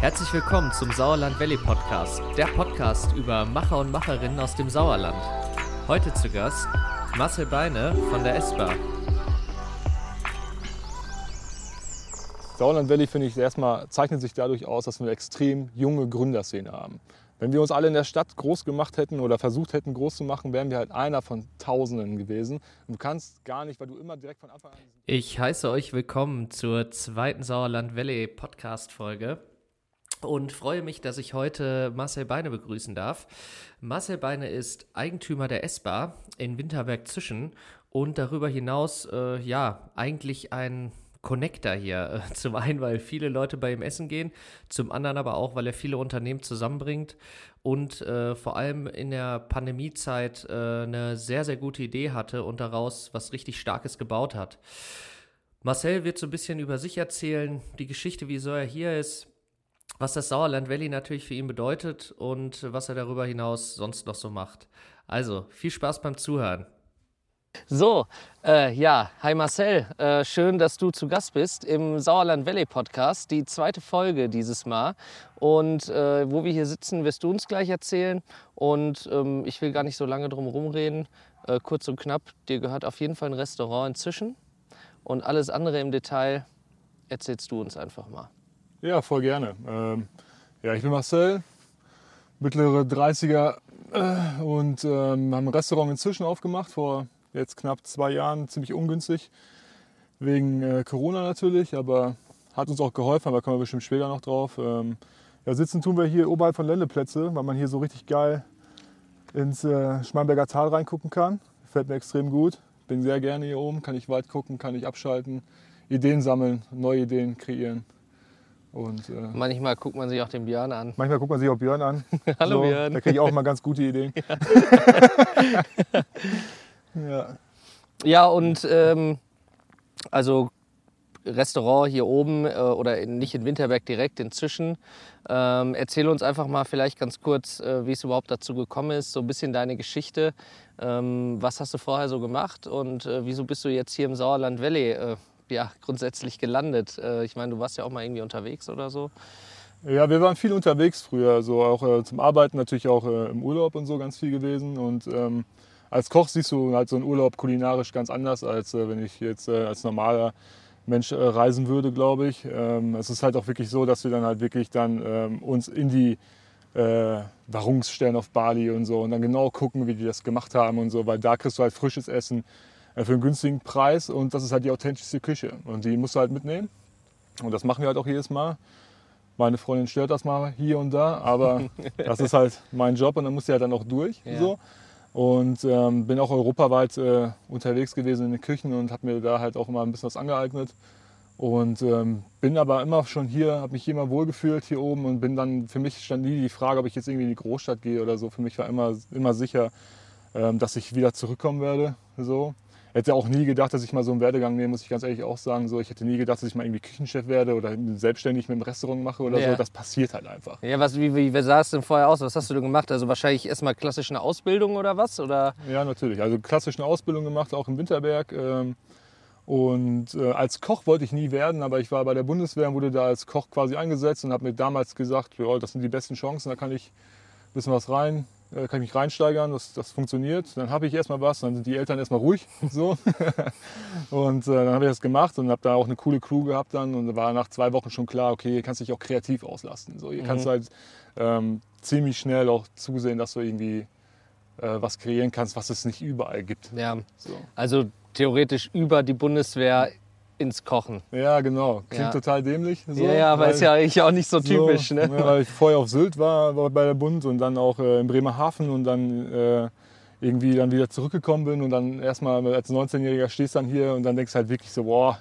Herzlich willkommen zum Sauerland Valley Podcast, der Podcast über Macher und Macherinnen aus dem Sauerland. Heute zu Gast Marcel Beine von der ESPA. Sauerland Valley, finde ich, erstmal zeichnet sich dadurch aus, dass wir eine extrem junge Gründerszene haben. Wenn wir uns alle in der Stadt groß gemacht hätten oder versucht hätten, groß zu machen, wären wir halt einer von Tausenden gewesen. Und du kannst gar nicht, weil du immer direkt von Anfang an. Ich heiße euch willkommen zur zweiten Sauerland Valley Podcast Folge und freue mich, dass ich heute Marcel Beine begrüßen darf. Marcel Beine ist Eigentümer der S-Bar in Winterberg-Zischen und darüber hinaus, äh, ja, eigentlich ein Connector hier. Zum einen, weil viele Leute bei ihm essen gehen, zum anderen aber auch, weil er viele Unternehmen zusammenbringt und äh, vor allem in der Pandemiezeit äh, eine sehr, sehr gute Idee hatte und daraus was richtig Starkes gebaut hat. Marcel wird so ein bisschen über sich erzählen, die Geschichte, wieso er hier ist, was das Sauerland Valley natürlich für ihn bedeutet und was er darüber hinaus sonst noch so macht. Also, viel Spaß beim Zuhören. So, äh, ja, hi Marcel, äh, schön, dass du zu Gast bist im Sauerland Valley Podcast, die zweite Folge dieses Mal. Und äh, wo wir hier sitzen, wirst du uns gleich erzählen. Und ähm, ich will gar nicht so lange drum herum reden. Äh, kurz und knapp, dir gehört auf jeden Fall ein Restaurant inzwischen. Und alles andere im Detail erzählst du uns einfach mal. Ja, voll gerne. Ähm, ja, ich bin Marcel, mittlere 30er äh, und ähm, haben ein Restaurant inzwischen aufgemacht vor jetzt knapp zwei Jahren, ziemlich ungünstig, wegen äh, Corona natürlich, aber hat uns auch geholfen, aber kommen wir bestimmt später noch drauf. Ähm, ja, sitzen tun wir hier oberhalb von Lendeplätze, weil man hier so richtig geil ins äh, Schmallenberger Tal reingucken kann. Fällt mir extrem gut. Bin sehr gerne hier oben, kann ich weit gucken, kann ich abschalten, Ideen sammeln, neue Ideen kreieren. Und, äh, manchmal guckt man sich auch den Björn an. Manchmal guckt man sich auch Björn an. Hallo so, Björn. Da kriege ich auch mal ganz gute Ideen. Ja, ja. ja und ähm, also Restaurant hier oben äh, oder in, nicht in Winterberg direkt, inzwischen. Ähm, erzähl uns einfach mal vielleicht ganz kurz, äh, wie es überhaupt dazu gekommen ist, so ein bisschen deine Geschichte. Ähm, was hast du vorher so gemacht und äh, wieso bist du jetzt hier im Sauerland Valley äh, ja, grundsätzlich gelandet? Äh, ich meine, du warst ja auch mal irgendwie unterwegs oder so. Ja, wir waren viel unterwegs früher, so auch äh, zum Arbeiten, natürlich auch äh, im Urlaub und so ganz viel gewesen. Und ähm, als Koch siehst du halt so einen Urlaub kulinarisch ganz anders, als äh, wenn ich jetzt äh, als normaler Mensch äh, reisen würde, glaube ich. Ähm, es ist halt auch wirklich so, dass wir dann halt wirklich dann ähm, uns in die äh, stellen auf Bali und so und dann genau gucken, wie die das gemacht haben und so, weil da kriegst du halt frisches Essen für einen günstigen Preis und das ist halt die authentischste Küche und die musst du halt mitnehmen und das machen wir halt auch jedes Mal. Meine Freundin stört das mal hier und da, aber das ist halt mein Job und dann muss sie halt dann auch durch. Ja. So. Und ähm, bin auch europaweit äh, unterwegs gewesen in den Küchen und habe mir da halt auch immer ein bisschen was angeeignet. Und ähm, bin aber immer schon hier, habe mich hier immer wohlgefühlt hier oben und bin dann, für mich stand nie die Frage, ob ich jetzt irgendwie in die Großstadt gehe oder so. Für mich war immer, immer sicher, ähm, dass ich wieder zurückkommen werde. So hätte auch nie gedacht, dass ich mal so einen Werdegang nehme, muss ich ganz ehrlich auch sagen. So, ich hätte nie gedacht, dass ich mal irgendwie Küchenchef werde oder selbstständig mit einem Restaurant mache oder ja. so. Das passiert halt einfach. Ja, was, wie, wie, wie sah es denn vorher aus? Was hast du denn gemacht? Also wahrscheinlich erstmal klassisch eine Ausbildung oder was? Oder? Ja, natürlich. Also klassisch eine Ausbildung gemacht, auch im Winterberg. Ähm, und äh, als Koch wollte ich nie werden, aber ich war bei der Bundeswehr und wurde da als Koch quasi eingesetzt und habe mir damals gesagt, ja, das sind die besten Chancen, da kann ich ein bisschen was rein äh, kann ich mich reinsteigern, das, das funktioniert. Dann habe ich erstmal was, dann sind die Eltern erstmal ruhig. So. und äh, dann habe ich das gemacht und habe da auch eine coole Crew gehabt dann und war nach zwei Wochen schon klar, okay, hier kannst du dich auch kreativ auslasten. So, hier mhm. kannst du halt ähm, ziemlich schnell auch zusehen, dass du irgendwie äh, was kreieren kannst, was es nicht überall gibt. Ja. So. Also theoretisch über die Bundeswehr ins Kochen. Ja, genau. Klingt ja. total dämlich. So, ja, ja, aber weil, ist ja eigentlich auch nicht so typisch. So, ne? Ja, weil ich vorher auf Sylt war, war bei der Bund und dann auch äh, in Bremerhaven und dann äh, irgendwie dann wieder zurückgekommen bin und dann erstmal als 19-Jähriger stehst dann hier und dann denkst halt wirklich so, boah,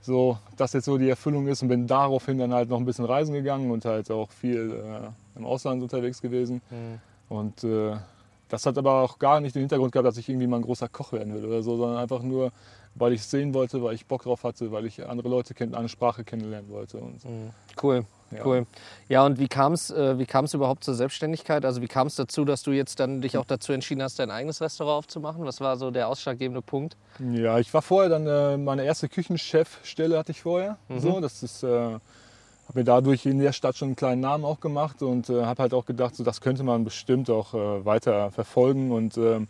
so, dass jetzt so die Erfüllung ist und bin daraufhin dann halt noch ein bisschen reisen gegangen und halt auch viel äh, im Ausland unterwegs gewesen. Mhm. Und äh, das hat aber auch gar nicht den Hintergrund gehabt, dass ich irgendwie mal ein großer Koch werden will oder so, sondern einfach nur, weil ich es sehen wollte, weil ich Bock drauf hatte, weil ich andere Leute kennen, eine Sprache kennenlernen wollte. Und so. Mhm. Cool. Ja. Cool. Ja, und wie kam es äh, überhaupt zur Selbstständigkeit? Also wie kam es dazu, dass du jetzt dann dich auch dazu entschieden hast, dein eigenes Restaurant aufzumachen? Was war so der ausschlaggebende Punkt? Ja, ich war vorher dann, äh, meine erste Küchenchefstelle hatte ich vorher. Mhm. So, das ist, äh, habe mir dadurch in der Stadt schon einen kleinen Namen auch gemacht und äh, habe halt auch gedacht, so, das könnte man bestimmt auch äh, weiter verfolgen und ähm,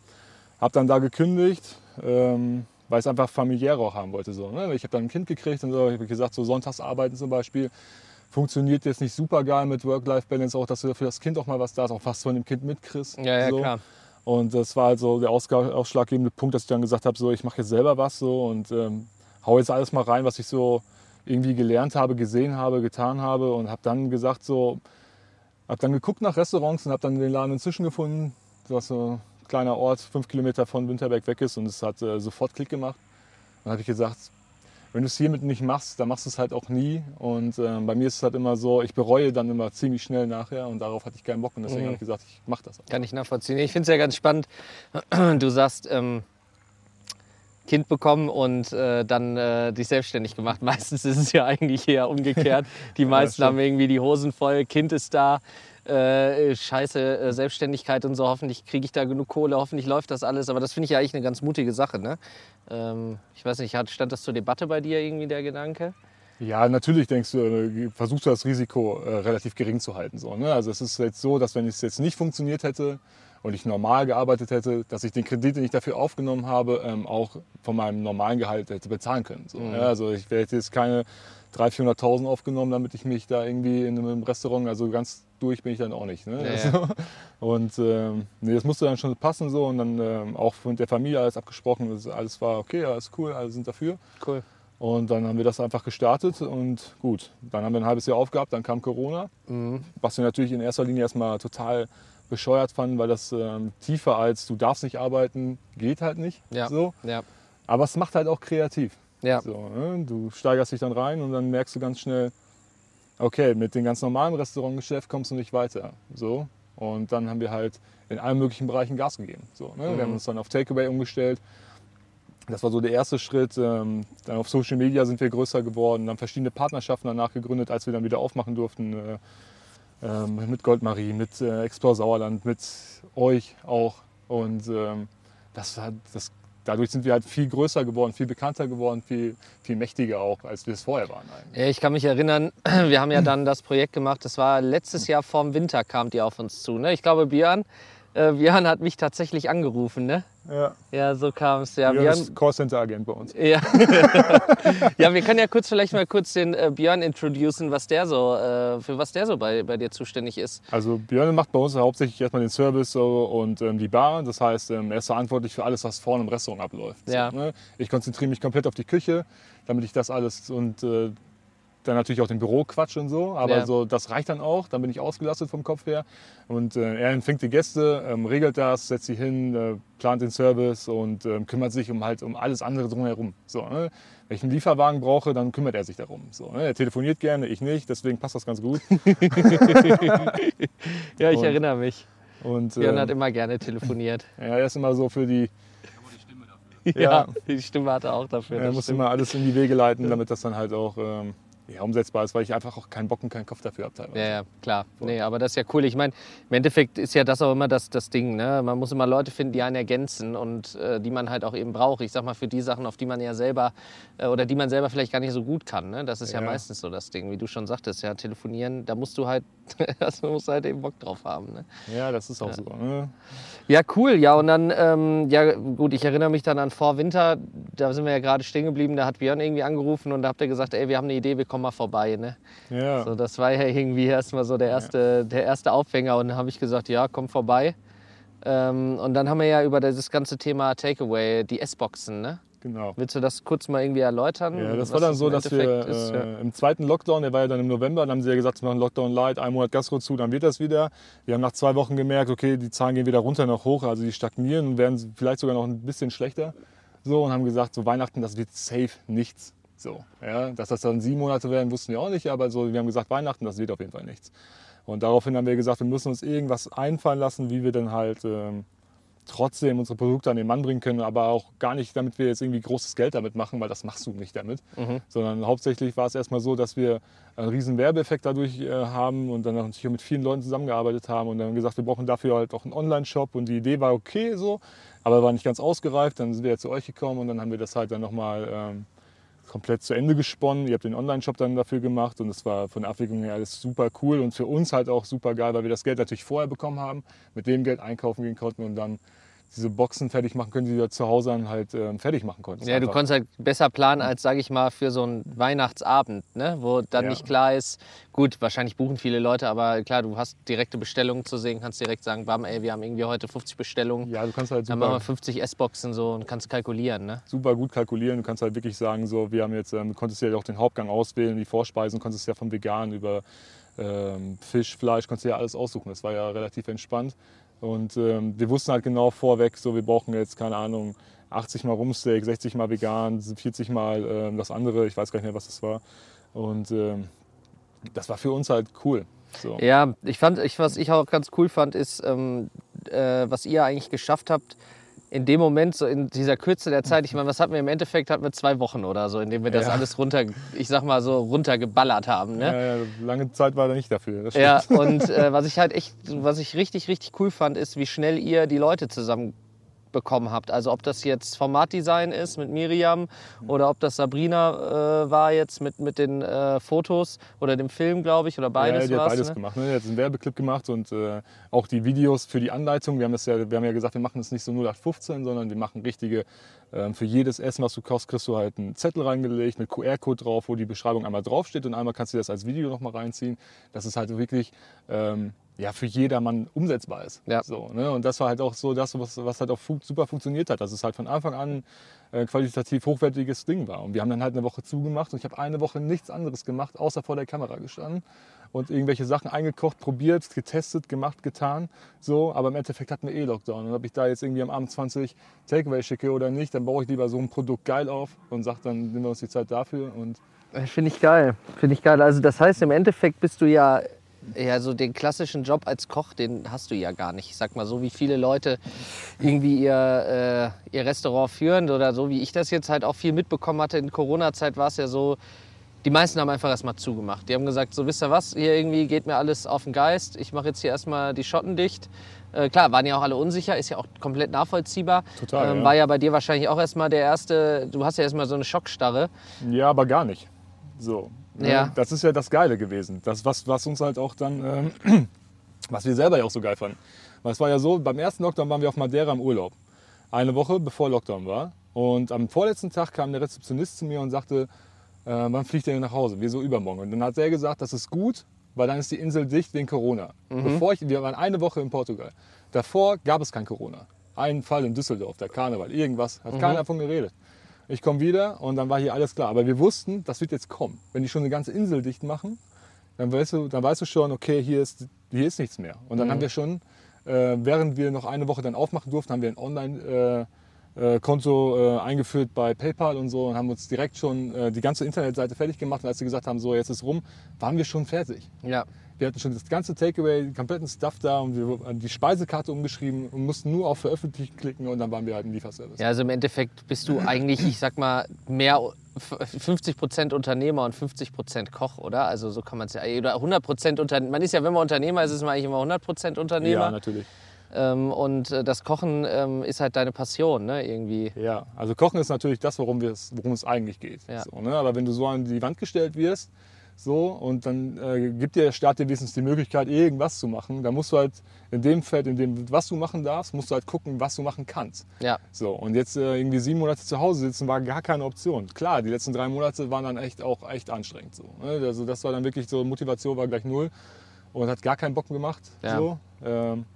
habe dann da gekündigt, ähm, weil ich es einfach familiär auch haben wollte. So, ne? Ich habe dann ein Kind gekriegt und so, ich habe gesagt, so Sonntagsarbeiten zum Beispiel funktioniert jetzt nicht super geil mit Work-Life-Balance, auch dass du für das Kind auch mal was da ist, auch was von dem Kind mitkriegst. Ja, ja, so. klar. Und das war also der ausschlaggebende Punkt, dass ich dann gesagt habe, so ich mache jetzt selber was so und ähm, hau jetzt alles mal rein, was ich so irgendwie gelernt habe, gesehen habe, getan habe und habe dann gesagt so, habe dann geguckt nach Restaurants und habe dann den Laden inzwischen gefunden, was so kleiner Ort, fünf Kilometer von Winterberg weg ist und es hat äh, sofort Klick gemacht. Dann habe ich gesagt, wenn du es hiermit nicht machst, dann machst du es halt auch nie. Und ähm, bei mir ist es halt immer so, ich bereue dann immer ziemlich schnell nachher und darauf hatte ich keinen Bock und deswegen Mhm. habe ich gesagt, ich mache das. auch. Kann ich nachvollziehen. Ich finde es ja ganz spannend. Du sagst, ähm, Kind bekommen und äh, dann äh, dich selbstständig gemacht. Meistens ist es ja eigentlich eher umgekehrt. Die meisten stimmt. haben irgendwie die Hosen voll, Kind ist da, äh, scheiße äh, Selbstständigkeit und so. Hoffentlich kriege ich da genug Kohle, hoffentlich läuft das alles. Aber das finde ich ja eigentlich eine ganz mutige Sache. Ne? Ähm, ich weiß nicht, hat, stand das zur Debatte bei dir irgendwie der Gedanke? Ja, natürlich denkst du, äh, versuchst du das Risiko äh, relativ gering zu halten. So, ne? Also es ist jetzt so, dass wenn es jetzt nicht funktioniert hätte und ich normal gearbeitet hätte, dass ich den Kredit, den ich dafür aufgenommen habe, ähm, auch von meinem normalen Gehalt hätte bezahlen können. So, Mhm. ja? Also ich hätte jetzt keine 300.000, 400.000 aufgenommen, damit ich mich da irgendwie in einem Restaurant, also ganz durch bin ich dann auch nicht. Ne? Ja, also, Und ähm, nee, das musste dann schon passen so und dann ähm, auch mit der Familie alles abgesprochen, das- alles war okay, alles cool, alle sind dafür. Cool. Und dann haben wir das einfach gestartet und gut, dann haben wir ein halbes Jahr aufgehabt, dann kam Corona, Mhm. was wir natürlich in erster Linie erstmal total bescheuert fanden, weil das ähm, tiefer als du darfst nicht arbeiten, geht halt nicht. Ja. So. Ja. Aber es macht halt auch kreativ. Ja. So, ne? Du steigerst dich dann rein und dann merkst du ganz schnell, okay, mit dem ganz normalen Restaurantgeschäft kommst du nicht weiter. So. Und dann haben wir halt in allen möglichen Bereichen Gas gegeben. So, ne? Wir haben Mhm. uns dann auf Takeaway umgestellt. Das war so der erste Schritt. Ähm, Dann auf Social Media sind wir größer geworden, dann verschiedene Partnerschaften danach gegründet, als wir dann wieder aufmachen durften. äh, ähm, Mit Goldmarie, mit äh, Explore Sauerland, mit euch auch. Und ähm, das hat, das, dadurch sind wir halt viel größer geworden, viel bekannter geworden, viel, viel mächtiger auch, als wir es vorher waren. Eigentlich. Ich kann mich erinnern, wir haben ja dann das Projekt gemacht, das war letztes Jahr vorm Winter kamt ihr auf uns zu. Ne? Ich glaube, Björn, äh, Björn hat mich tatsächlich angerufen. Ne? Ja. Ja, so kam es. Ja, Björn ist Callcenter-Agent bei uns. ja. ja, wir können ja kurz vielleicht mal kurz den äh, Björn introducen, was der so, äh, für was der so bei, bei dir zuständig ist. Also Björn macht bei uns hauptsächlich erstmal den Service so, und ähm, die Bar. Das heißt, ähm, er ist verantwortlich für alles, was vorne im Restaurant abläuft. Ja. So, ne? Ich konzentriere mich komplett auf die Küche, damit ich das alles und äh, dann natürlich auch den Büroquatsch und so. Aber Ja. so, das reicht dann auch. Dann bin ich ausgelastet vom Kopf her. Und äh, er empfängt die Gäste, ähm, regelt das, setzt sie hin, äh, plant den Service und ähm, kümmert sich um halt um alles andere drumherum. So, ne? Wenn ich einen Lieferwagen brauche, dann kümmert er sich darum. So, ne? Er telefoniert gerne, ich nicht, deswegen passt das ganz gut. Ja, ich Und- erinnere mich. Und, Björn ähm, hat immer gerne telefoniert. Ja, er ist immer so für die, Ja, Ja. die Stimme hat er auch dafür. er muss stimmt. immer alles in die Wege leiten, damit das dann halt auch ähm, ja, umsetzbar ist, weil ich einfach auch keinen Bock und keinen Kopf dafür habe teilweise. Ja, ja, klar. Nee, aber das ist ja cool. Ich meine, im Endeffekt ist ja das auch immer das, das Ding. Ne? Man muss immer Leute finden, die einen ergänzen und äh, die man halt auch eben braucht. Ich sag mal, für die Sachen, auf die man ja selber äh, oder die man selber vielleicht gar nicht so gut kann. Ne? Das ist ja. Ja. meistens so das Ding, wie du schon sagtest. Ja, telefonieren, da musst du halt, also musst du halt eben Bock drauf haben. Ne? Ja, das ist auch so. Ne? Ja, cool. Ja, und dann, ähm, ja gut, ich erinnere mich dann an vor Winter, da sind wir ja gerade stehen geblieben, da hat Björn irgendwie angerufen und da habt ihr gesagt, ey, wir haben eine Idee, wir kommen mal vorbei. Ne? Ja. So, das war ja irgendwie erstmal so der erste, der erste Aufhänger und dann habe ich gesagt, ja, komm vorbei. Ähm, und dann haben wir ja über das ganze Thema Takeaway, die S-Boxen, ne? genau. Willst du das kurz mal irgendwie erläutern? Ja, das war dann so, dass wir ist? Ja. äh, im zweiten Lockdown, der war ja dann im November, dann haben sie ja gesagt, wir machen Lockdown Light, ein Monat Gastro zu, dann wird das wieder. Wir haben nach zwei Wochen gemerkt, okay, die Zahlen gehen wieder runter noch hoch, also die stagnieren und werden vielleicht sogar noch ein bisschen schlechter. So und haben gesagt, so Weihnachten, das wird safe nichts. So, ja, dass das dann sieben Monate werden, wussten wir auch nicht, aber so, wir haben gesagt, Weihnachten, das wird auf jeden Fall nichts. Und daraufhin haben wir gesagt, wir müssen uns irgendwas einfallen lassen, wie wir dann halt ähm, trotzdem unsere Produkte an den Mann bringen können, aber auch gar nicht, damit wir jetzt irgendwie großes Geld damit machen, weil das machst du nicht damit. Mhm. Sondern hauptsächlich war es erstmal so, dass wir einen riesen Werbeeffekt dadurch äh, haben und dann natürlich auch mit vielen Leuten zusammengearbeitet haben und dann gesagt, wir brauchen dafür halt auch einen Online-Shop und die Idee war okay so, aber war nicht ganz ausgereift. Dann sind wir ja zu euch gekommen und dann haben wir das halt dann nochmal ähm, komplett zu Ende gesponnen. Ihr habt den Online-Shop dann dafür gemacht und es war von der Abwicklung her alles super cool und für uns halt auch super geil, weil wir das Geld natürlich vorher bekommen haben, mit dem Geld einkaufen gehen konnten und dann diese Boxen fertig machen können, die wir zu Hause dann halt äh, fertig machen konnten. Ja, du konntest halt besser planen als, sage ich mal, für so einen Weihnachtsabend, ne? wo dann ja. nicht klar ist, gut, wahrscheinlich buchen viele Leute, aber klar, du hast direkte Bestellungen zu sehen, kannst direkt sagen, bam, ey, wir haben irgendwie heute 50 Bestellungen. Ja, du kannst halt super, Dann machen wir 50 S-Boxen so und kannst kalkulieren, ne? Super gut kalkulieren, du kannst halt wirklich sagen, so, wir haben jetzt, ähm, du konntest ja auch den Hauptgang auswählen, die Vorspeisen, konntest ja vom Vegan über ähm, Fisch, Fleisch, konntest ja alles aussuchen. Das war ja relativ entspannt. Und ähm, wir wussten halt genau vorweg, so wir brauchen jetzt, keine Ahnung, 80 mal Rumsteak, 60 mal vegan, 40 mal ähm, das andere, ich weiß gar nicht mehr, was das war. Und ähm, das war für uns halt cool. So. Ja, ich fand, ich, was ich auch ganz cool fand, ist, ähm, äh, was ihr eigentlich geschafft habt, in dem Moment, so in dieser Kürze der Zeit, ich meine, was hatten wir im Endeffekt? Hatten wir zwei Wochen oder so, in dem wir das ja. alles runter, ich sag mal so, runtergeballert haben. Ne? Ja, ja, lange Zeit war da nicht dafür. ja, und äh, was ich halt echt, was ich richtig, richtig cool fand, ist, wie schnell ihr die Leute zusammen bekommen habt. Also ob das jetzt Formatdesign ist mit Miriam oder ob das Sabrina äh, war jetzt mit, mit den äh, Fotos oder dem Film, glaube ich, oder beides. Ja, die hat beides ne? gemacht. Ne? Die hat einen Werbeclip gemacht und äh, auch die Videos für die Anleitung. Wir haben, das ja, wir haben ja gesagt, wir machen das nicht so 0815, sondern wir machen richtige, ähm, für jedes Essen, was du kaufst, kriegst du halt einen Zettel reingelegt mit QR-Code drauf, wo die Beschreibung einmal draufsteht und einmal kannst du das als Video nochmal reinziehen. Das ist halt wirklich... Ähm, ja, für jedermann umsetzbar ist. Ja. So, ne? Und das war halt auch so das, was, was halt auch super funktioniert hat, dass es halt von Anfang an äh, qualitativ hochwertiges Ding war. Und wir haben dann halt eine Woche zugemacht und ich habe eine Woche nichts anderes gemacht, außer vor der Kamera gestanden und irgendwelche Sachen eingekocht, probiert, getestet, gemacht, getan. So, aber im Endeffekt hatten wir eh Lockdown. Und ob ich da jetzt irgendwie am Abend 20 Takeaway schicke oder nicht, dann baue ich lieber so ein Produkt geil auf und sage, dann nehmen wir uns die Zeit dafür. Und Finde ich geil. Finde ich geil. Also das heißt, im Endeffekt bist du ja ja, so den klassischen Job als Koch, den hast du ja gar nicht. Ich sag mal, so wie viele Leute irgendwie ihr, äh, ihr Restaurant führen oder so wie ich das jetzt halt auch viel mitbekommen hatte. In Corona-Zeit war es ja so, die meisten haben einfach erstmal zugemacht. Die haben gesagt, so wisst ihr was, hier irgendwie geht mir alles auf den Geist. Ich mache jetzt hier erstmal die Schotten dicht. Äh, klar, waren ja auch alle unsicher, ist ja auch komplett nachvollziehbar. Total. Ähm, ja. War ja bei dir wahrscheinlich auch erstmal der erste, du hast ja erstmal so eine Schockstarre. Ja, aber gar nicht. So. Ne? Ja. Das ist ja das Geile gewesen. Das, was, was uns halt auch dann, ähm, was wir selber ja auch so geil fanden. Weil es war ja so, beim ersten Lockdown waren wir auf Madeira im Urlaub. Eine Woche bevor Lockdown war. Und am vorletzten Tag kam der Rezeptionist zu mir und sagte, äh, wann fliegt ihr denn nach Hause? Wir so übermorgen. Und dann hat er gesagt, das ist gut, weil dann ist die Insel dicht wegen Corona. Mhm. Bevor ich, wir waren eine Woche in Portugal. Davor gab es kein Corona. Ein Fall in Düsseldorf, der Karneval, irgendwas, hat mhm. keiner davon geredet. Ich komme wieder und dann war hier alles klar. Aber wir wussten, das wird jetzt kommen. Wenn die schon eine ganze Insel dicht machen, dann weißt du, dann weißt du schon, okay, hier ist, hier ist nichts mehr. Und dann mhm. haben wir schon, äh, während wir noch eine Woche dann aufmachen durften, haben wir ein Online- äh, äh, Konto äh, eingeführt bei PayPal und so und haben uns direkt schon äh, die ganze Internetseite fertig gemacht. Und als sie gesagt haben, so jetzt ist rum, waren wir schon fertig. Ja. Wir hatten schon das ganze Takeaway, den kompletten Stuff da und wir haben die Speisekarte umgeschrieben und mussten nur auf Veröffentlichen klicken und dann waren wir halt im Lieferservice. Ja, also im Endeffekt bist du eigentlich, ich sag mal, mehr 50% Unternehmer und 50% Koch, oder? Also so kann man es ja, oder 100% Unternehmer. Man ist ja, wenn man Unternehmer ist, ist man eigentlich immer 100% Unternehmer. Ja, natürlich. Ähm, und äh, das Kochen ähm, ist halt deine Passion, ne? Irgendwie. Ja, also Kochen ist natürlich das, worum, worum es eigentlich geht. Ja. So, ne? Aber wenn du so an die Wand gestellt wirst, so, und dann äh, gibt dir der Staat dir wenigstens die Möglichkeit, irgendwas zu machen. Da musst du halt in dem Feld, in dem, was du machen darfst, musst du halt gucken, was du machen kannst. Ja. So, und jetzt äh, irgendwie sieben Monate zu Hause sitzen, war gar keine Option. Klar, die letzten drei Monate waren dann echt auch echt anstrengend. So, ne? Also das war dann wirklich so, Motivation war gleich null und hat gar keinen Bock gemacht. Ja. So. Ähm,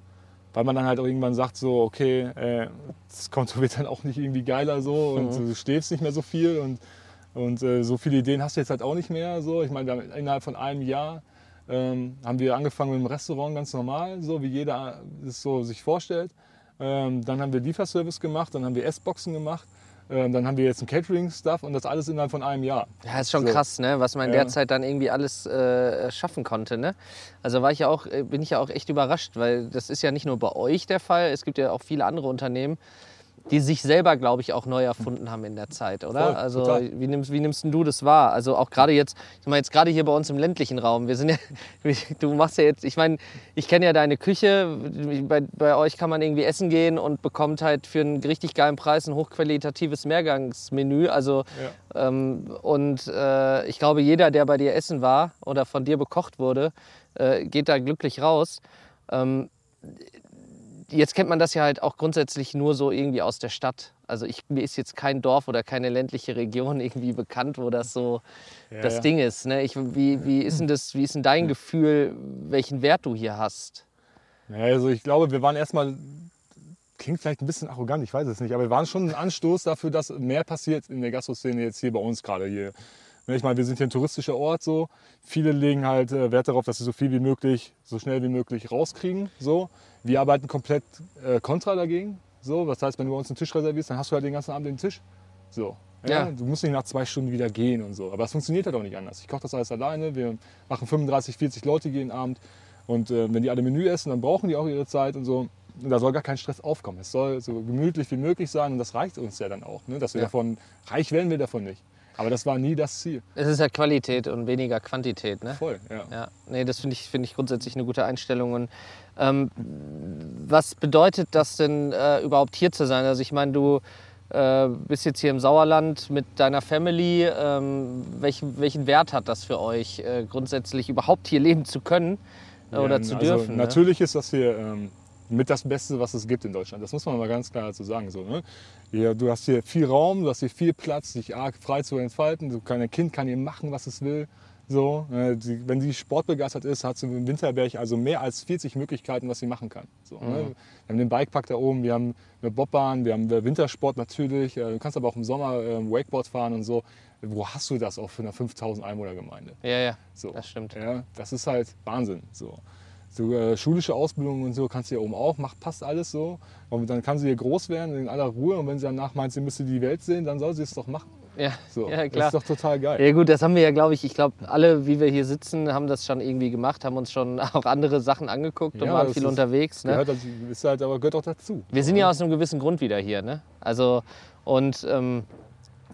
weil man dann halt auch irgendwann sagt so, okay, äh, das Konto wird dann auch nicht irgendwie geiler so und mhm. du stehst nicht mehr so viel und und äh, so viele Ideen hast du jetzt halt auch nicht mehr. So. Ich meine, innerhalb von einem Jahr ähm, haben wir angefangen mit dem Restaurant ganz normal, so wie jeder es so sich vorstellt. Ähm, dann haben wir Lieferservice gemacht, dann haben wir Essboxen gemacht. Ähm, dann haben wir jetzt ein Catering-Stuff und das alles innerhalb von einem Jahr. Ja, ist schon so. krass, ne? was man in der Zeit dann irgendwie alles äh, schaffen konnte. Ne? Also war ich ja auch, äh, bin ich ja auch echt überrascht, weil das ist ja nicht nur bei euch der Fall, es gibt ja auch viele andere Unternehmen, die sich selber, glaube ich, auch neu erfunden haben in der Zeit, oder? Voll, also total. wie nimmst, wie nimmst du das wahr? Also auch gerade jetzt, ich meine jetzt gerade hier bei uns im ländlichen Raum, wir sind ja, du machst ja jetzt, ich meine, ich kenne ja deine Küche, bei, bei euch kann man irgendwie essen gehen und bekommt halt für einen richtig geilen Preis ein hochqualitatives Mehrgangsmenü, also ähm, und äh, ich glaube, jeder, der bei dir essen war oder von dir bekocht wurde, äh, geht da glücklich raus. Ähm, jetzt kennt man das ja halt auch grundsätzlich nur so irgendwie aus der Stadt. Also ich, mir ist jetzt kein Dorf oder keine ländliche Region irgendwie bekannt, wo das so Ja, das ja. Ding ist. Ne? Ich, wie, wie ist denn das, wie ist denn dein Gefühl, welchen Wert du hier hast? Ja, also ich glaube, wir waren erstmal, klingt vielleicht ein bisschen arrogant, ich weiß es nicht, aber wir waren schon ein Anstoß dafür, dass mehr passiert in der Gastro-Szene jetzt hier bei uns gerade hier. Ne, Ich meine, wir sind hier ein touristischer Ort so. Viele legen halt äh, Wert darauf, dass sie so viel wie möglich, so schnell wie möglich rauskriegen. So. Wir arbeiten komplett äh, kontra dagegen. So. Das heißt, wenn du bei uns einen Tisch reservierst, dann hast du halt den ganzen Abend den Tisch. So. Ja, Ja. Du musst nicht nach zwei Stunden wieder gehen und so. Aber es funktioniert halt auch nicht anders. Ich koche das alles alleine. Wir machen 35, 40 Leute jeden Abend. Und äh, wenn die alle Menü essen, dann brauchen die auch ihre Zeit und so. Und da soll gar kein Stress aufkommen. Es soll so gemütlich wie möglich sein und das reicht uns ja dann auch. Ne? Dass wir Ja. davon, reich werden wir davon nicht. Aber das war nie das Ziel. Es ist ja Qualität und weniger Quantität. Ne? Voll, ja. Ja, nee, das finde ich, find ich grundsätzlich eine gute Einstellung. Und, ähm, was bedeutet das denn äh, überhaupt hier zu sein? Also ich meine, du äh, bist jetzt hier im Sauerland mit deiner Family. Ähm, welchen, welchen Wert hat das für euch, äh, grundsätzlich überhaupt hier leben zu können äh, oder Ja, zu also dürfen? ne? Natürlich ist das hier ähm, mit das Beste, was es gibt in Deutschland. Das muss man mal ganz klar dazu sagen. So, ne? ja, du hast hier viel Raum, du hast hier viel Platz, dich arg frei zu entfalten. Du, dein Kind kann hier machen, was es will. So, die, wenn sie sportbegeistert ist, hat sie im Winterberg also mehr als 40 Möglichkeiten, was sie machen kann. So, ne? Wir haben den Bikepark da oben, wir haben eine Bobbahn, wir haben äh, Wintersport natürlich. Äh, du kannst aber auch im Sommer äh, Wakeboard fahren und so. Wo hast du das auch für eine 5000 Einwohnergemeinde? Ja, ja, So. das stimmt. Ja, das ist halt Wahnsinn. So. So, äh, schulische Ausbildung und so kannst du hier oben auch, macht, passt alles so. Und dann kann sie hier groß werden in aller Ruhe. Und wenn sie danach meint, sie müsste die Welt sehen, dann soll sie es doch machen. Ja, So. ja klar. Das ist doch total geil. Ja gut, das haben wir ja, glaube ich, ich glaube, alle, wie wir hier sitzen, haben das schon irgendwie gemacht, haben uns schon auch andere Sachen angeguckt und Ja, waren das viel ist- unterwegs. Ne? Gehört, das ist halt, aber gehört auch dazu. Wir sind ja aus einem gewissen Grund wieder hier, ne? Also, und ähm,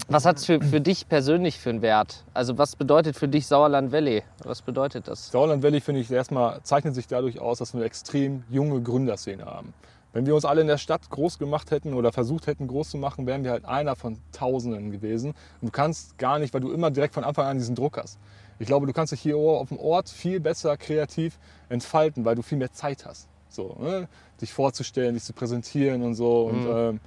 was hat es für, für dich persönlich für einen Wert? Also, was bedeutet für dich Sauerland Valley? Was bedeutet das? Sauerland Valley, finde ich, erstmal zeichnet sich dadurch aus, dass wir eine extrem junge Gründerszene haben. Wenn wir uns alle in der Stadt groß gemacht hätten oder versucht hätten, groß zu machen, wären wir halt einer von Tausenden gewesen. Und du kannst gar nicht, weil du immer direkt von Anfang an diesen Druck hast. Ich glaube, du kannst dich hier auf dem Ort viel besser kreativ entfalten, weil du viel mehr Zeit hast. So, ne? Dich vorzustellen, dich zu präsentieren und so. Und ähm,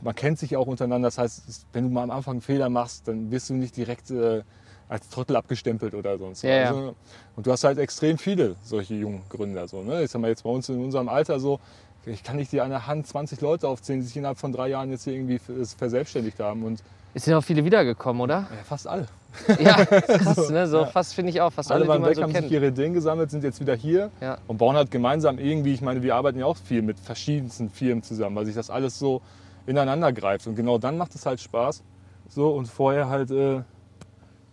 man kennt sich auch untereinander. Das heißt, wenn du mal am Anfang einen Fehler machst, dann wirst du nicht direkt äh, als Trottel abgestempelt oder sonst Ja, ja. Also, und du hast halt extrem viele solche jungen Gründer. So, ne? Ich sag mal jetzt bei uns in unserem Alter so, ich kann nicht dir an der Hand 20 Leute aufzählen, die sich innerhalb von drei Jahren jetzt hier irgendwie vers- verselbstständigt haben. Und Es sind auch viele wiedergekommen, oder? ja, fast alle. Ja, krass, ne? So ja. fast finde ich auch, fast Alle alle, die waren man weg, so haben sich kennt. ihre Ideen gesammelt, sind jetzt wieder hier Ja. und bauen halt gemeinsam irgendwie, ich meine, wir arbeiten ja auch viel mit verschiedensten Firmen zusammen, weil sich das alles so ineinander greift. Und genau dann macht es halt Spaß. So und vorher halt äh,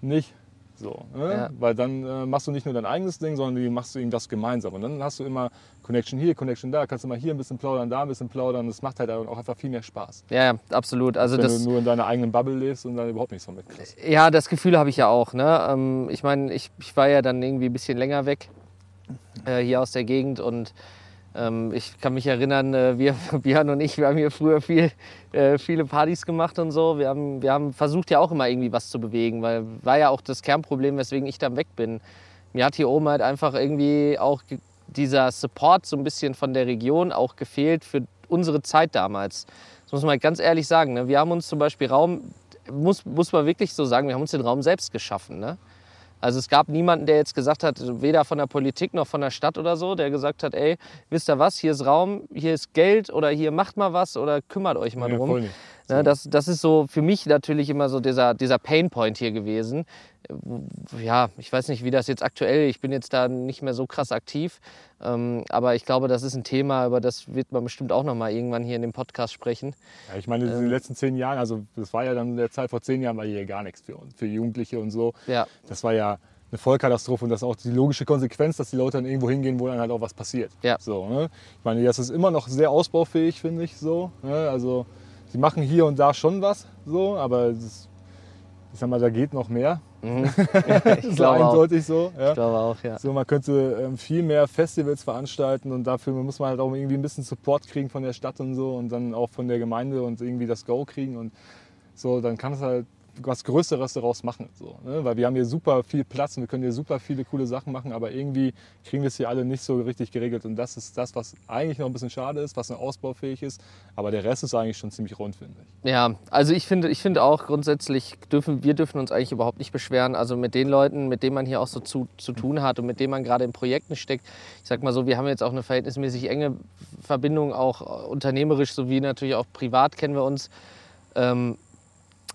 nicht. So, ne? Ja. Weil dann äh, machst du nicht nur dein eigenes Ding, sondern du machst du irgendwas gemeinsam. Und dann hast du immer Connection hier, Connection da, kannst du mal hier ein bisschen plaudern, da ein bisschen plaudern. Das macht halt auch einfach viel mehr Spaß. Ja, absolut. Also Wenn das, du nur in deiner eigenen Bubble lebst und dann überhaupt nichts von mitkriegst. Ja, das Gefühl habe ich ja auch. Ne? Ähm, ich meine, ich, ich war ja dann irgendwie ein bisschen länger weg äh, hier aus der Gegend und ich kann mich erinnern, äh, wir, Björn und ich, wir haben hier früher viel, äh, viele Partys gemacht und so. Wir haben, wir haben versucht ja auch immer irgendwie was zu bewegen, weil war ja auch das Kernproblem, weswegen ich dann weg bin. Mir hat hier oben halt einfach irgendwie auch dieser Support so ein bisschen von der Region auch gefehlt für unsere Zeit damals. Das muss man halt ganz ehrlich sagen. Ne? Wir haben uns zum Beispiel Raum, muss, muss man wirklich so sagen, wir haben uns den Raum selbst geschaffen. Ne? Also es gab niemanden, der jetzt gesagt hat, weder von der Politik noch von der Stadt oder so, der gesagt hat, ey, wisst ihr was, hier ist Raum, hier ist Geld oder hier macht mal was oder kümmert euch mal Ja, drum. voll nicht. Ne, das, das ist so für mich natürlich immer so dieser, dieser Painpoint hier gewesen. Ja, ich weiß nicht, wie das jetzt aktuell, ich bin jetzt da nicht mehr so krass aktiv, ähm, aber ich glaube, das ist ein Thema, über das wird man bestimmt auch noch mal irgendwann hier in dem Podcast sprechen. Ja, ich meine, in Ähm. den letzten zehn Jahren, also das war ja dann in der Zeit vor zehn Jahren, war hier gar nichts für uns, für Jugendliche und so. Ja, Das war ja eine Vollkatastrophe und das ist auch die logische Konsequenz, dass die Leute dann irgendwo hingehen, wo dann halt auch was passiert. Ja. So, ne? Ich meine, das ist immer noch sehr ausbaufähig, finde ich so. Ne? Also die machen hier und da schon was, so, aber das, ich sag mal, da geht noch mehr. Mhm. ich glaube eindeutig so. Ja. Ich glaube auch, ja. So, man könnte ähm, viel mehr Festivals veranstalten und dafür muss man halt auch irgendwie ein bisschen Support kriegen von der Stadt und so und dann auch von der Gemeinde und irgendwie das Go kriegen und so, dann kann es halt was Größeres daraus machen. So, ne? Weil wir haben hier super viel Platz und wir können hier super viele coole Sachen machen, aber irgendwie kriegen wir es hier alle nicht so richtig geregelt. Und das ist das, was eigentlich noch ein bisschen schade ist, was noch ausbaufähig ist. Aber der Rest ist eigentlich schon ziemlich rund, finde ich. Ja, also ich finde, ich finde auch grundsätzlich dürfen wir dürfen uns eigentlich überhaupt nicht beschweren. Also mit den Leuten, mit denen man hier auch so zu, zu tun hat und mit denen man gerade in Projekten steckt. Ich sag mal so, wir haben jetzt auch eine verhältnismäßig enge Verbindung, auch unternehmerisch sowie natürlich auch privat kennen wir uns. Ähm,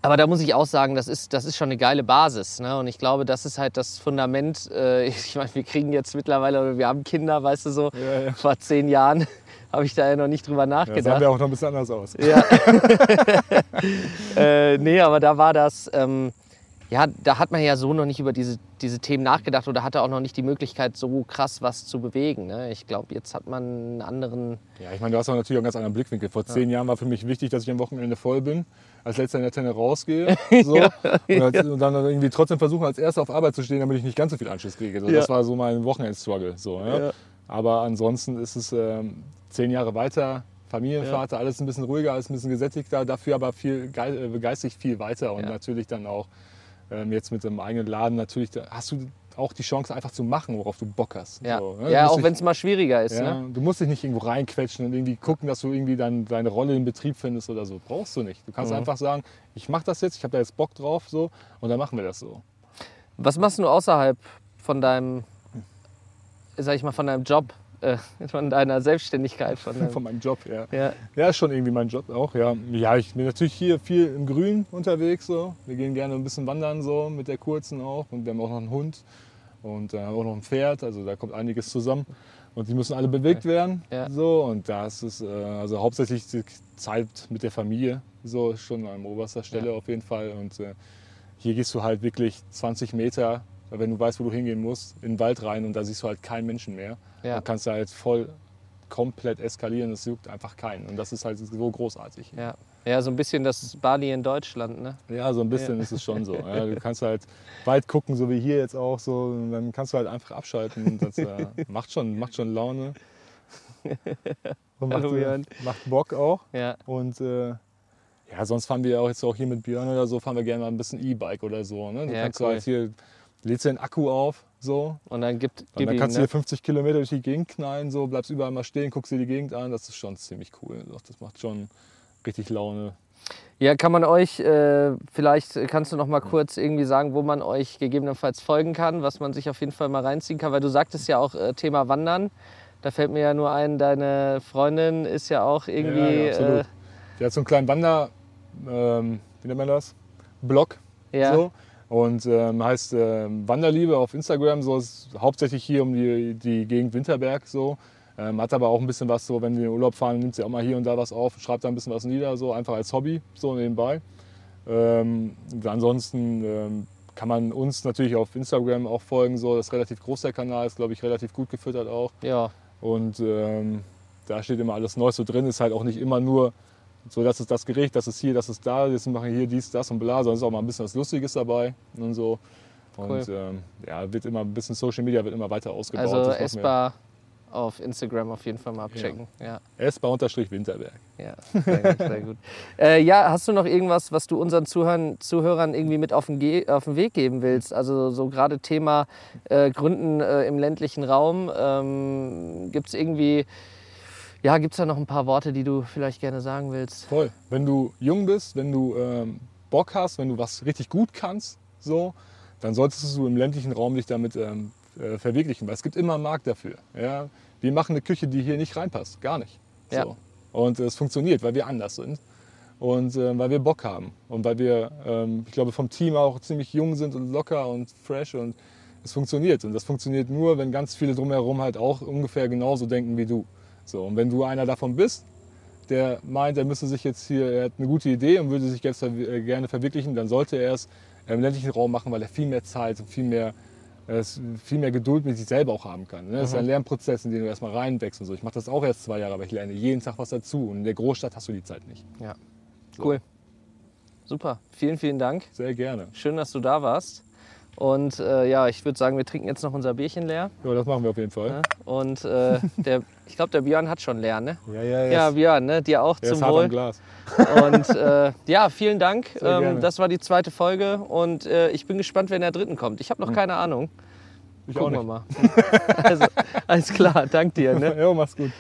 aber da muss ich auch sagen, das ist, das ist schon eine geile Basis. Ne? Und ich glaube, das ist halt das Fundament. Äh, ich meine, wir kriegen jetzt mittlerweile, oder wir haben Kinder, weißt du so. Ja, ja. Vor zehn Jahren habe ich da ja noch nicht drüber Ja, das sah nachgedacht. ja auch noch ein bisschen anders aus. Ja. äh, nee, aber da war das, ähm, ja, da hat man ja so noch nicht über diese, diese Themen nachgedacht oder hatte auch noch nicht die Möglichkeit, so krass was zu bewegen. Ne? Ich glaube, jetzt hat man einen anderen. Ja, ich meine, du hast natürlich auch einen ganz anderen Blickwinkel. Vor zehn Jahren war für mich wichtig, dass ich am Wochenende voll bin, als letzter in der Tenne rausgehe. So. und, als, und dann irgendwie trotzdem versuchen, als Erster auf Arbeit zu stehen, damit ich nicht ganz so viel Anschiss kriege. So, Ja. Das war so mein Wochenendstruggle. So, ja. Ja. Aber ansonsten ist es ähm, zehn Jahre weiter, Familienvater, alles ein bisschen ruhiger, alles ein bisschen gesättigter, dafür aber viel äh, geistig viel weiter und Ja. natürlich dann auch jetzt mit dem eigenen Laden natürlich, da hast du auch die Chance einfach zu machen, worauf du Bock hast. Ja, So, ne? Ja auch wenn es mal schwieriger ist. ja, Ne? Du musst dich nicht irgendwo reinquetschen und irgendwie gucken, dass du irgendwie dein, deine Rolle im Betrieb findest oder so. Brauchst du nicht. Du kannst Mhm. einfach sagen, ich mache das jetzt, ich habe da jetzt Bock drauf so und dann machen wir das so. Was machst du außerhalb von deinem, sag ich mal, von deinem Job, äh, von deiner Selbstständigkeit? Von deinem, Von meinem Job, ja. ja. Ja, ist schon irgendwie mein Job auch, ja. Ja, ich bin natürlich hier viel im Grün unterwegs so. Wir gehen gerne ein bisschen wandern so mit der kurzen auch und wir haben auch noch einen Hund und äh, auch noch ein Pferd, also da kommt einiges zusammen. Und die müssen alle bewegt werden. Ja. So, und das ist äh, also hauptsächlich die Zeit mit der Familie, so schon an oberster Stelle auf jeden Fall. Und äh, hier gehst du halt wirklich 20 Meter, wenn du weißt, wo du hingehen musst, in den Wald rein und da siehst du halt keinen Menschen mehr. Ja. Du kannst da halt voll komplett eskalieren, das juckt einfach keinen. Und das ist halt so großartig. Ja. ja, so ein bisschen das Bali in Deutschland. Ne? Ja, so ein bisschen Ja. ist es schon so. Ja, du kannst halt weit gucken, so wie hier jetzt auch so. Und dann kannst du halt einfach abschalten. Und das äh, macht, schon, macht schon Laune. Und macht, Hallo, äh, macht Bock auch. Ja. Und äh, ja, sonst fahren wir auch jetzt auch hier mit Björn oder so, fahren wir gerne mal ein bisschen E-Bike oder so. Ne? Du Ja, kannst cool. halt hier, lädst dir den Akku auf, so. Und dann gibt, Und dann kannst du ne? hier 50 Kilometer durch die Gegend knallen, so, bleibst überall mal stehen, guckst dir die Gegend an. Das ist schon ziemlich cool. Das macht schon richtig Laune. Ja, kann man euch, äh, vielleicht kannst du noch mal kurz irgendwie sagen, wo man euch gegebenenfalls folgen kann, was man sich auf jeden Fall mal reinziehen kann, weil du sagtest ja auch äh, Thema Wandern. Da fällt mir ja nur ein, deine Freundin ist ja auch irgendwie. Ja, ja, absolut. äh, Die hat so einen kleinen Wander, ähm, wie nennt man das? Blog. ja, So. Und ähm, heißt ähm, Wanderliebe auf Instagram, so ist hauptsächlich hier um die, die Gegend Winterberg so. Ähm, hat aber auch ein bisschen was so, wenn wir in den Urlaub fahren, nimmt sie auch mal hier und da was auf, schreibt da ein bisschen was nieder, so einfach als Hobby, so nebenbei. Ähm, ansonsten ähm, kann man uns natürlich auf Instagram auch folgen, so das ist relativ groß der Kanal, ist glaube ich relativ gut gefüttert auch. ja, Und ähm, da steht immer alles Neues so drin. Ist halt auch nicht immer nur so, das ist das Gericht, das ist hier, das ist da, jetzt machen wir hier dies, das und bla, es ist auch mal ein bisschen was Lustiges dabei und so. Und Cool. ähm, ja, wird immer ein bisschen Social Media wird immer weiter ausgebaut. also Essbar auf Instagram auf jeden Fall mal abchecken. Ja. Essbar unterstrich Winterberg. Ja, sehr gut. Sehr gut. Äh, ja, hast du noch irgendwas, was du unseren Zuhörern, Zuhörern irgendwie mit auf den, Ge auf den Weg geben willst? Also so gerade Thema äh, Gründen äh, im ländlichen Raum. Ähm, Gibt es irgendwie, ja, gibt es da noch ein paar Worte, die du vielleicht gerne sagen willst? Voll. Wenn du jung bist, wenn du ähm, Bock hast, wenn du was richtig gut kannst, so, dann solltest du im ländlichen Raum dich damit ähm, äh, verwirklichen, weil es gibt immer einen Markt dafür. Ja? Wir machen eine Küche, die hier nicht reinpasst, gar nicht. Ja. So. Und es funktioniert, weil wir anders sind und ähm, weil wir Bock haben und weil wir, ähm, ich glaube, vom Team auch ziemlich jung sind und locker und fresh und es funktioniert. Und das funktioniert nur, wenn ganz viele drumherum halt auch ungefähr genauso denken wie du. So, und wenn du einer davon bist, der meint, er müsste sich jetzt hier, er hat eine gute Idee und würde sich jetzt äh, gerne verwirklichen, dann sollte er es im ländlichen Raum machen, weil er viel mehr Zeit und viel mehr, äh, viel mehr Geduld mit sich selber auch haben kann. Ne? Das ist ein Lernprozess, in den du erstmal reinwächst und so. Ich mache das auch erst zwei Jahre, aber ich lerne jeden Tag was dazu. Und in der Großstadt hast du die Zeit nicht. Ja. So. Cool. Super. Vielen, vielen Dank. Sehr gerne. Schön, dass du da warst. Und äh, ja, ich würde sagen, wir trinken jetzt noch unser Bierchen leer. Ja, das machen wir auf jeden Fall. Ne? Und äh, der, ich glaube, der Björn hat schon leer, ne? Ja, ja, Ja, Björn, ne? dir auch Der ist zum hart am Wohl. Glas. Und äh, ja, vielen Dank. Ähm, das war die zweite Folge und äh, ich bin gespannt, wer in der dritten kommt. Ich habe noch keine Ahnung. Ich auch Gucken wir nicht. mal. Also, alles klar, dank dir. Ne? Ja, mach's gut.